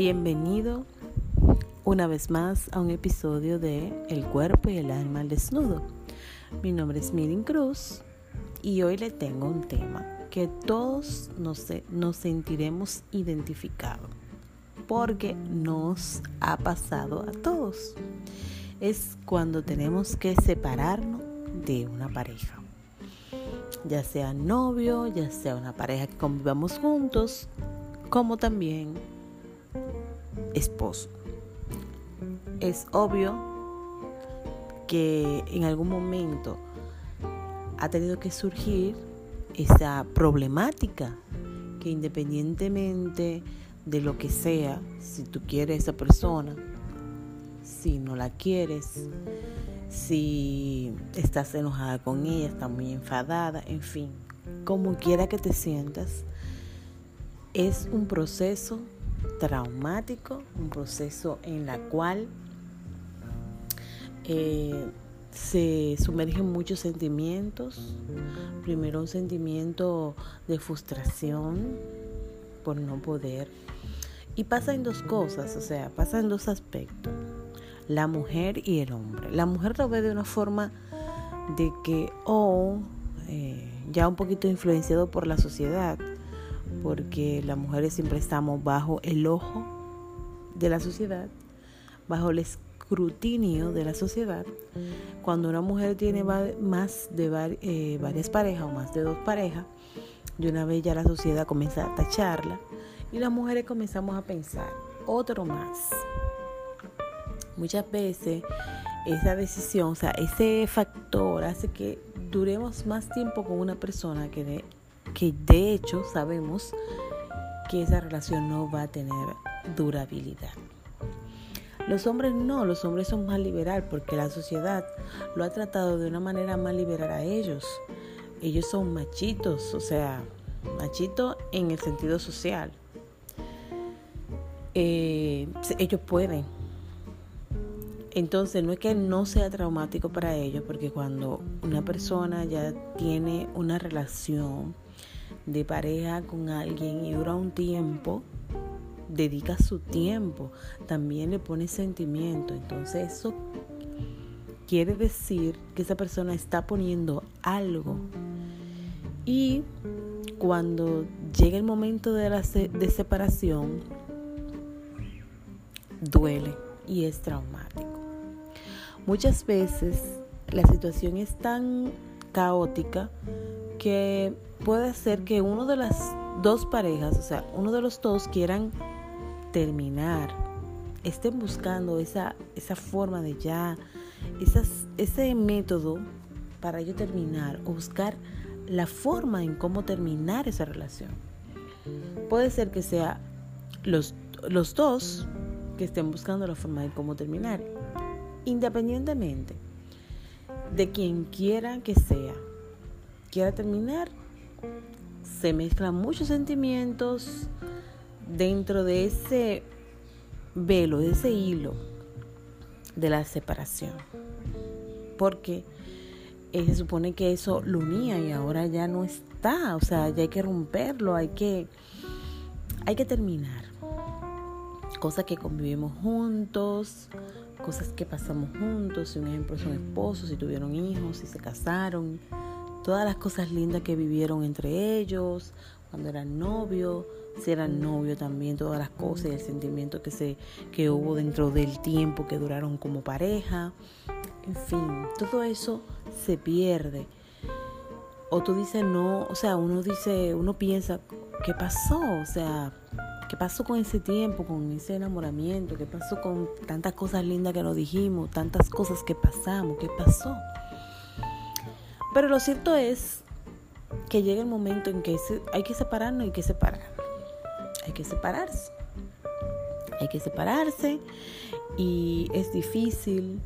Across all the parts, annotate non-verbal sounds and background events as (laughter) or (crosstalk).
Bienvenido una vez más a un episodio de El cuerpo y el alma al desnudo. Mi nombre es Mirin Cruz y hoy le tengo un tema que todos nos, nos sentiremos identificados porque nos ha pasado a todos. Es cuando tenemos que separarnos de una pareja ya sea novio, ya sea una pareja que convivamos juntos, como también esposo. Es obvio que en algún momento ha tenido que surgir esa problemática que independientemente de lo que sea, si tú quieres a esa persona, si no la quieres, si estás enojada con ella, estás muy enfadada, en fin, como quiera que te sientas, es un proceso traumático, un proceso en la cual eh, se sumergen muchos sentimientos. Primero un sentimiento de frustración por no poder. Y pasa en dos cosas, o sea, pasa en dos aspectos la mujer y el hombre. La mujer lo ve de una forma de que, o eh, ya un poquito influenciado por la sociedad, porque las mujeres siempre estamos bajo el ojo de la sociedad, bajo el escrutinio de la sociedad. Cuando una mujer tiene más de eh, varias parejas o más de dos parejas, de una vez ya la sociedad comienza a tacharla y las mujeres comenzamos a pensar, otro más, muchas veces esa decisión, o sea, ese factor hace que duremos más tiempo con una persona que de, que de hecho sabemos que esa relación no va a tener durabilidad. Los hombres no, los hombres son más liberal porque la sociedad lo ha tratado de una manera más liberal a ellos. Ellos son machitos, o sea, machitos en el sentido social. Eh, ellos pueden, entonces no es que no sea traumático para ellos, porque cuando una persona ya tiene una relación de pareja con alguien y dura un tiempo, dedica su tiempo, también le pone sentimiento. Entonces eso quiere decir que esa persona está poniendo algo. Y cuando llega el momento de la de separación, duele y es traumático. Muchas veces la situación es tan caótica que puede ser que uno de las dos parejas, o sea, uno de los dos quieran terminar, estén buscando esa, esa forma de ya, ese método para yo terminar o buscar la forma en cómo terminar esa relación. Puede ser que sea los, los dos que estén buscando la forma de cómo terminar independientemente de quien quiera que sea, quiera terminar, se mezclan muchos sentimientos dentro de ese velo, de ese hilo de la separación. Porque eh, se supone que eso lo unía y ahora ya no está, o sea, ya hay que romperlo, hay que, hay que terminar. Cosas que convivimos juntos, cosas que pasamos juntos, si un ejemplo son esposos, si tuvieron hijos, si se casaron, todas las cosas lindas que vivieron entre ellos, cuando eran novios, si eran novios también, todas las cosas y el sentimiento que, se, que hubo dentro del tiempo que duraron como pareja, en fin, todo eso se pierde. O tú dices no, o sea, uno dice, uno piensa, ¿qué pasó? O sea, ¿Qué pasó con ese tiempo, con ese enamoramiento? ¿Qué pasó con tantas cosas lindas que nos dijimos, tantas cosas que pasamos? ¿Qué pasó? Pero lo cierto es que llega el momento en que hay que separarnos, hay que separar. Hay que separarse. Hay que separarse y es difícil,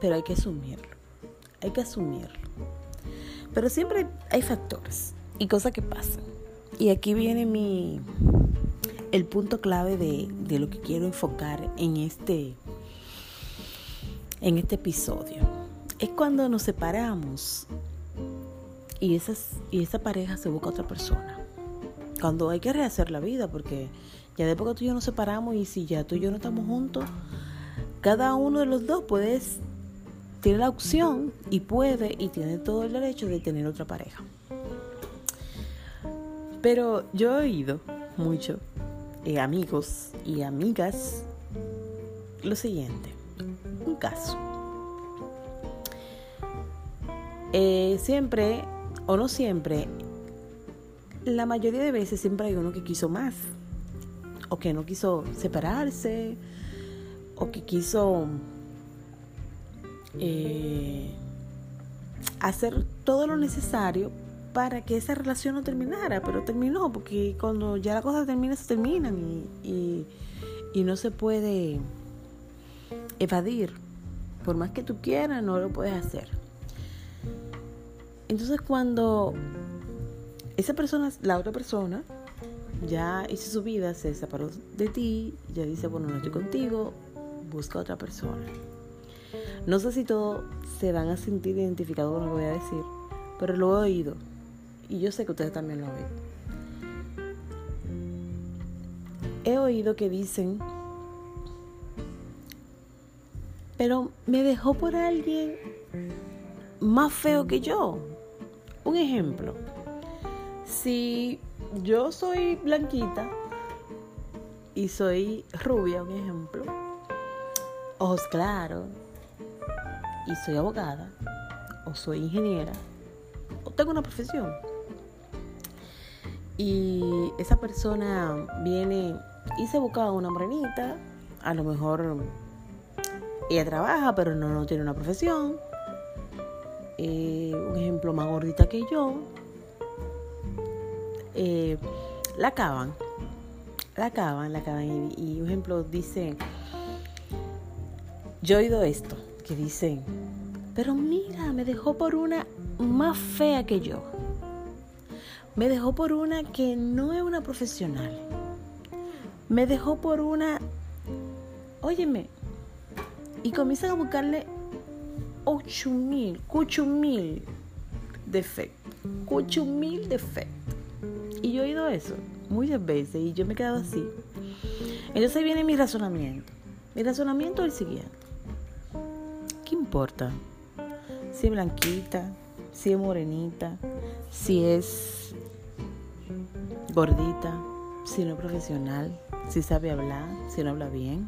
pero hay que asumirlo. Hay que asumirlo. Pero siempre hay factores y cosas que pasan. Y aquí viene mi, el punto clave de, lo que quiero enfocar en este, en este episodio. Es cuando nos separamos y, esas, y esa pareja se busca a otra persona. cuando hay que rehacer la vida, porque ya de poco tú y yo nos separamos y si ya tú y yo no estamos juntos, cada uno de los dos puede, tiene la opción y puede y tiene todo el derecho de tener otra pareja. Pero yo he oído mucho, eh, amigos y amigas, lo siguiente, un caso. Eh, siempre, o no siempre, la mayoría de veces siempre hay uno que quiso más, o que no quiso separarse, o que quiso eh, hacer todo lo necesario para que esa relación no terminara, pero terminó, porque cuando ya la cosa termina, se terminan y, y no se puede evadir. Por más que tú quieras, no lo puedes hacer. Entonces cuando esa persona, la otra persona, ya hizo su vida, se separó de ti, ya dice, bueno, no estoy contigo, busca otra persona. No sé si todos se van a sentir identificados con lo que voy a decir, pero lo he oído. Y yo sé que ustedes también lo ven. He oído que dicen, pero me dejó por alguien más feo que yo. Un ejemplo, si yo soy blanquita y soy rubia, un ejemplo, ojos claros, y soy abogada, o soy ingeniera, o tengo una profesión, y esa persona viene y se busca una morenita, a lo mejor ella trabaja, pero no, no tiene una profesión, eh, un ejemplo más gordita que yo, eh, la acaban, la acaban, la acaban. Y, un ejemplo dice, yo he oído esto, que dicen, pero mira, me dejó por una más fea que yo. Me dejó por una que no es una profesional. Me dejó por una, óyeme, y comienzan a buscarle 8 mil, 8 mil defectos, 8 mil defectos. Y yo he oído eso muchas veces y yo me he quedado así. Entonces viene mi razonamiento. Mi razonamiento es el siguiente. ¿Qué importa? Si es blanquita, si es morenita, si es gordita, si no es profesional, si sabe hablar, si no habla bien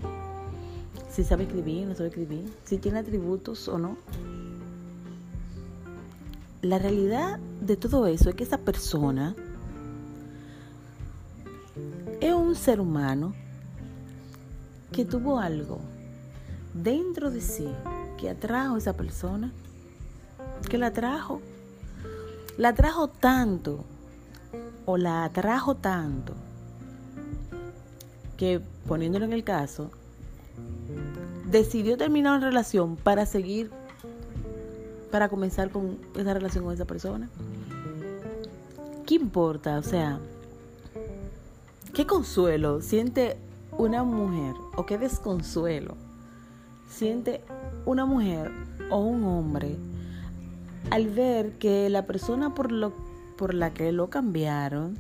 si sabe escribir, no sabe escribir, si tiene atributos o no. La realidad de todo eso es que esa persona es un ser humano que tuvo algo dentro de sí que atrajo a esa persona, que la atrajo, la atrajo tanto o la atrajo tanto que poniéndolo en el caso, decidió terminar una relación para seguir, para comenzar con esa relación con esa persona. ¿Qué importa? O sea, ¿qué consuelo siente una mujer o qué desconsuelo siente una mujer o un hombre al ver que la persona por, lo, por la que lo cambiaron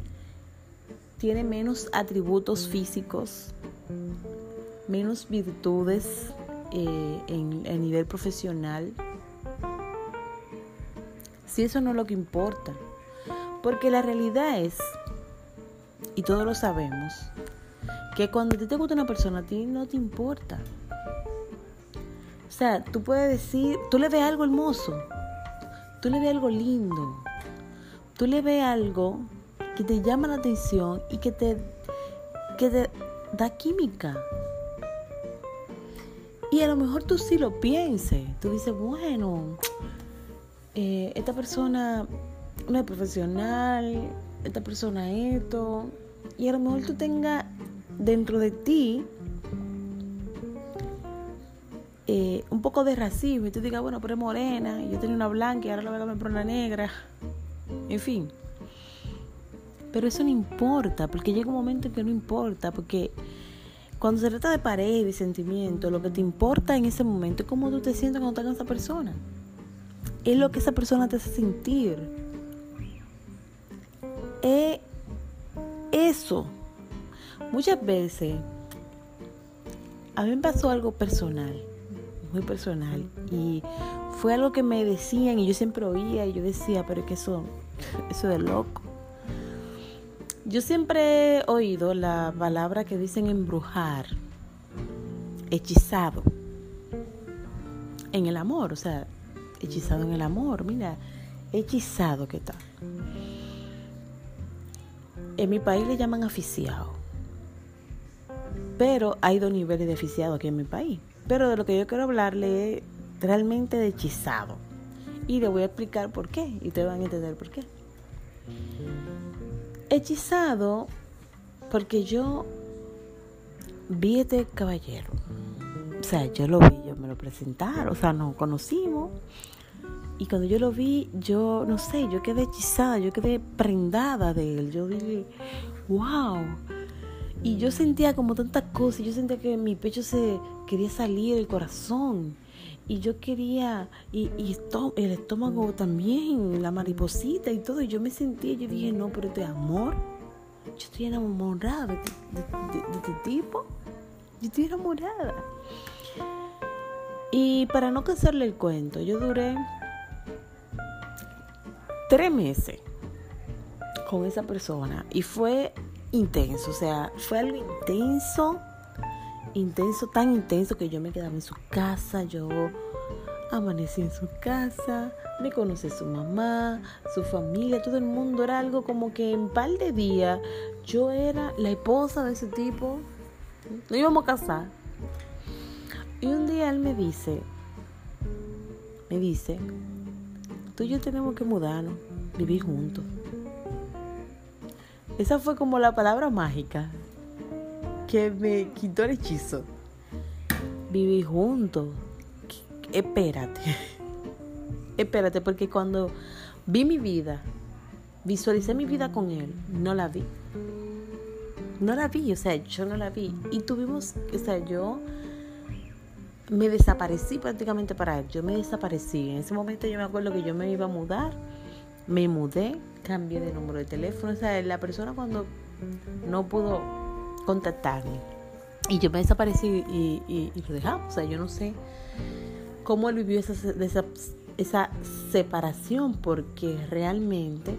tiene menos atributos físicos, menos virtudes eh, en, a nivel profesional, si eso no es lo que importa. Porque la realidad es, y todos lo sabemos, que cuando te gusta una persona, a ti no te importa. O sea, tú puedes decir, tú le ves algo hermoso, tú le ves algo lindo, tú le ves algo que te llama la atención y que te, que te da química. Y a lo mejor tú sí lo pienses. Tú dices, bueno, eh, esta persona no es profesional, esta persona esto. Y a lo mejor tú tengas dentro de ti eh, un poco de racismo y tú digas, bueno, pero es morena, y yo tenía una blanca y ahora la voy a por una negra. En fin. Pero eso no importa, porque llega un momento en que no importa, porque cuando se trata de pareja y sentimiento, lo que te importa en ese momento es cómo tú te sientes cuando estás con esa persona. Es lo que esa persona te hace sentir. Es eso, muchas veces, a mí me pasó algo personal, muy personal, y fue algo que me decían y yo siempre oía y yo decía, pero es que eso, eso de loco. Yo siempre he oído la palabra que dicen embrujar, hechizado, en el amor, o sea, hechizado en el amor, mira, hechizado que está. En mi país le llaman aficiado, pero hay dos niveles de aficiado aquí en mi país. Pero de lo que yo quiero hablarle es realmente de hechizado. Y le voy a explicar por qué, y ustedes van a entender por qué. Hechizado porque yo vi este caballero. O sea, yo lo vi, yo me lo presentaron, o sea, nos conocimos. Y cuando yo lo vi, yo no sé, yo quedé hechizada, yo quedé prendada de él. Yo dije, wow. Y yo sentía como tantas cosas, yo sentía que mi pecho se quería salir, el corazón y yo quería, y, y el estómago también, la mariposita y todo, y yo me sentía, yo dije, no, pero este amor, yo estoy enamorada de, este tipo, yo estoy enamorada. Y para no cansarle el cuento, yo duré tres meses con esa persona y fue intenso, o sea, fue algo intenso intenso, tan intenso que yo me quedaba en su casa, yo amanecí en su casa, me conocí su mamá, su familia, todo el mundo, era algo como que en par de días yo era la esposa de ese tipo, nos íbamos a casar. Y un día él me dice, me dice, tú y yo tenemos que mudarnos, vivir juntos. Esa fue como la palabra mágica que me quitó el hechizo. Viví juntos. Espérate. Espérate, porque cuando vi mi vida, visualicé mi vida con él, no la vi. No la vi, o sea, yo no la vi. Y tuvimos, o sea, yo me desaparecí prácticamente para él. Yo me desaparecí. En ese momento yo me acuerdo que yo me iba a mudar. Me mudé, cambié de número de teléfono. O sea, la persona cuando no pudo contactarme. Y yo me desaparecí y, lo dejamos. O sea, yo no sé cómo él vivió esa, esa, esa separación porque realmente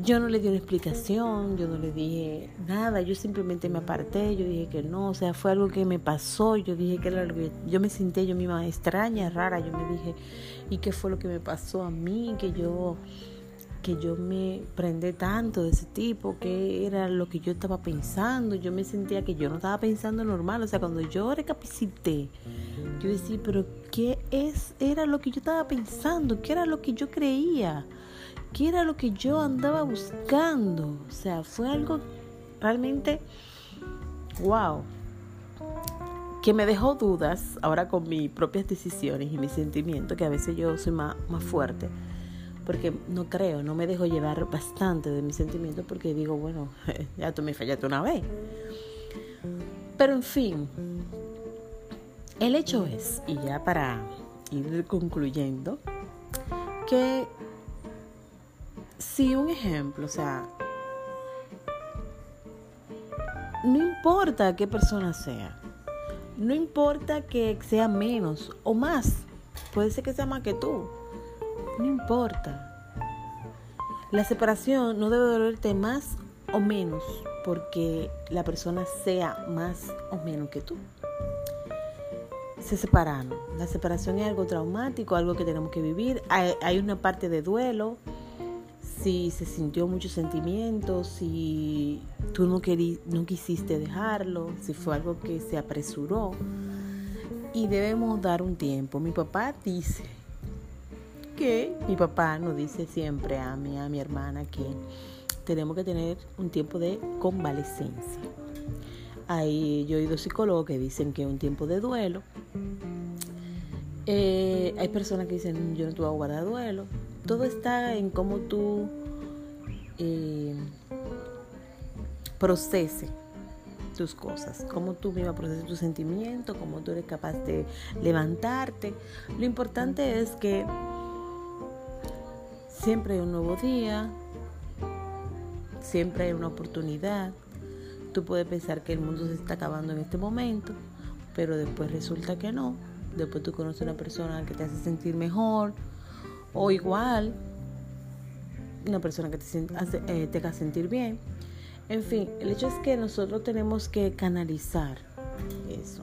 yo no le di una explicación, yo no le dije nada, yo simplemente me aparté, yo dije que no, o sea, fue algo que me pasó, yo dije que era algo yo me sentí yo misma extraña, rara, yo me dije, ¿y qué fue lo que me pasó a mí? Que yo que yo me prendé tanto de ese tipo, que era lo que yo estaba pensando, yo me sentía que yo no estaba pensando normal, o sea, cuando yo recapacité, yo decía, pero ¿qué es, era lo que yo estaba pensando? ¿Qué era lo que yo creía? ¿Qué era lo que yo andaba buscando? O sea, fue algo realmente, wow, que me dejó dudas ahora con mis propias decisiones y mis sentimientos, que a veces yo soy más, más fuerte porque no creo, no me dejo llevar bastante de mis sentimientos porque digo, bueno, (laughs) ya tú me fallaste una vez. Pero en fin, el hecho es, y ya para ir concluyendo, que si un ejemplo, o sea, no importa qué persona sea, no importa que sea menos o más, puede ser que sea más que tú, no importa. La separación no debe dolerte más o menos porque la persona sea más o menos que tú. Se separaron. La separación es algo traumático, algo que tenemos que vivir. Hay, una parte de duelo. Si se sintió mucho sentimiento, si tú no, no quisiste dejarlo, si fue algo que se apresuró. Y debemos dar un tiempo. Mi papá dice que mi papá nos dice siempre a mí, a mi hermana, que tenemos que tener un tiempo de convalescencia. Hay, yo he oído psicólogos que dicen que es un tiempo de duelo. Eh, hay personas que dicen, yo no te voy a guardar duelo. Todo está en cómo tú eh, proceses tus cosas, cómo tú misma procesas tus sentimientos, cómo tú eres capaz de levantarte. Lo importante es que Siempre hay un nuevo día, siempre hay una oportunidad. Tú puedes pensar que el mundo se está acabando en este momento, pero después resulta que no. Después tú conoces a una persona que te hace sentir mejor o igual, una persona que te, hace, eh, te sentir bien. En fin, el hecho es que nosotros tenemos que canalizar eso.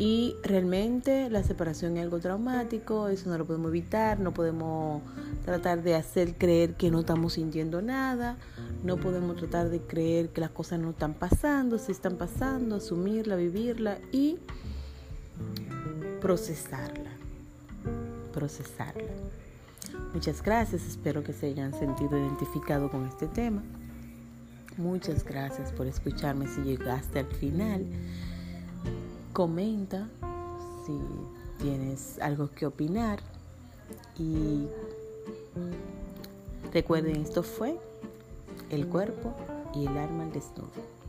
Y realmente la separación es algo traumático, eso no lo podemos evitar, no podemos tratar de hacer creer que no estamos sintiendo nada, no podemos tratar de creer que las cosas no están pasando, si están pasando, asumirla, vivirla y procesarla, procesarla. Muchas gracias, espero que se hayan sentido identificado con este tema. Muchas gracias por escucharme si llegaste al final. Comenta si tienes algo que opinar y recuerden esto fue el cuerpo y el alma al desnudo.